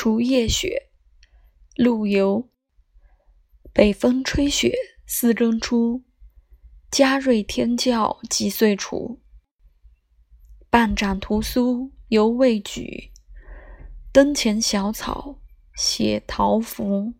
除夜雪。陆游。北风吹雪四更初嘉瑞天教几岁除？半盏屠苏犹未举。灯前小草写桃符。